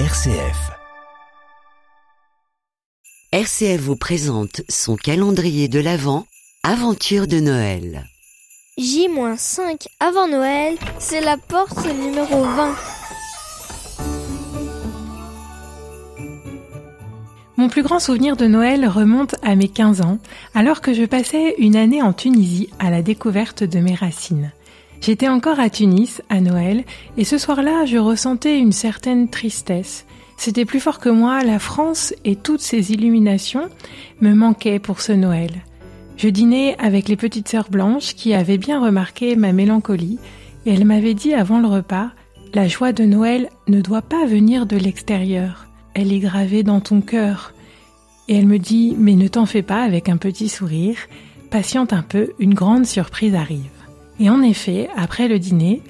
RCF. RCF vous présente son calendrier de l'Avent, Aventure de Noël. J-5 avant Noël, c'est la porte numéro 20. Mon plus grand souvenir de Noël remonte à mes 15 ans, alors que je passais une année en Tunisie à la découverte de mes racines. J'étais encore à Tunis, à Noël, et ce soir-là, je ressentais une certaine tristesse. C'était plus fort que moi, la France et toutes ses illuminations me manquaient pour ce Noël. Je dînais avec les petites sœurs blanches qui avaient bien remarqué ma mélancolie, et elles m'avaient dit avant le repas, la joie de Noël ne doit pas venir de l'extérieur, elle est gravée dans ton cœur. Et elle me dit, mais ne t'en fais pas avec un petit sourire, patiente un peu, une grande surprise arrive. Et en effet, après le dîner,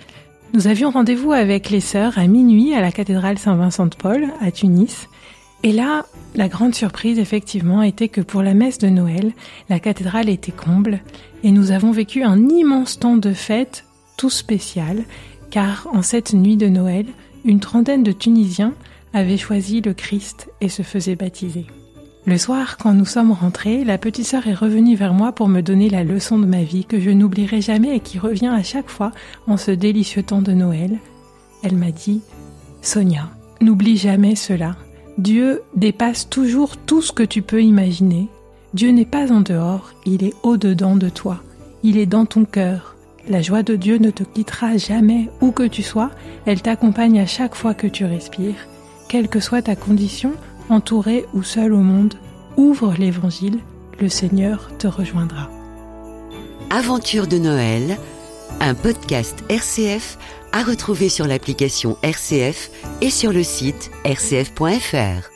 nous avions rendez-vous avec les sœurs à minuit à la cathédrale Saint-Vincent de Paul à Tunis. Et là, la grande surprise effectivement était que pour la messe de Noël, la cathédrale était comble et nous avons vécu un immense temps de fête tout spécial car en cette nuit de Noël, une trentaine de Tunisiens avaient choisi le Christ et se faisaient baptiser. Le soir, quand nous sommes rentrés, la petite sœur est revenue vers moi pour me donner la leçon de ma vie que je n'oublierai jamais et qui revient à chaque fois en ce délicieux temps de Noël. Elle m'a dit Sonia, n'oublie jamais cela. Dieu dépasse toujours tout ce que tu peux imaginer. Dieu n'est pas en dehors, il est au-dedans de toi. Il est dans ton cœur. La joie de Dieu ne te quittera jamais où que tu sois, elle t'accompagne à chaque fois que tu respires. Quelle que soit ta condition, entouré ou seul au monde, ouvre l'Évangile, le Seigneur te rejoindra. Aventure de Noël, un podcast RCF à retrouver sur l'application RCF et sur le site rcf.fr.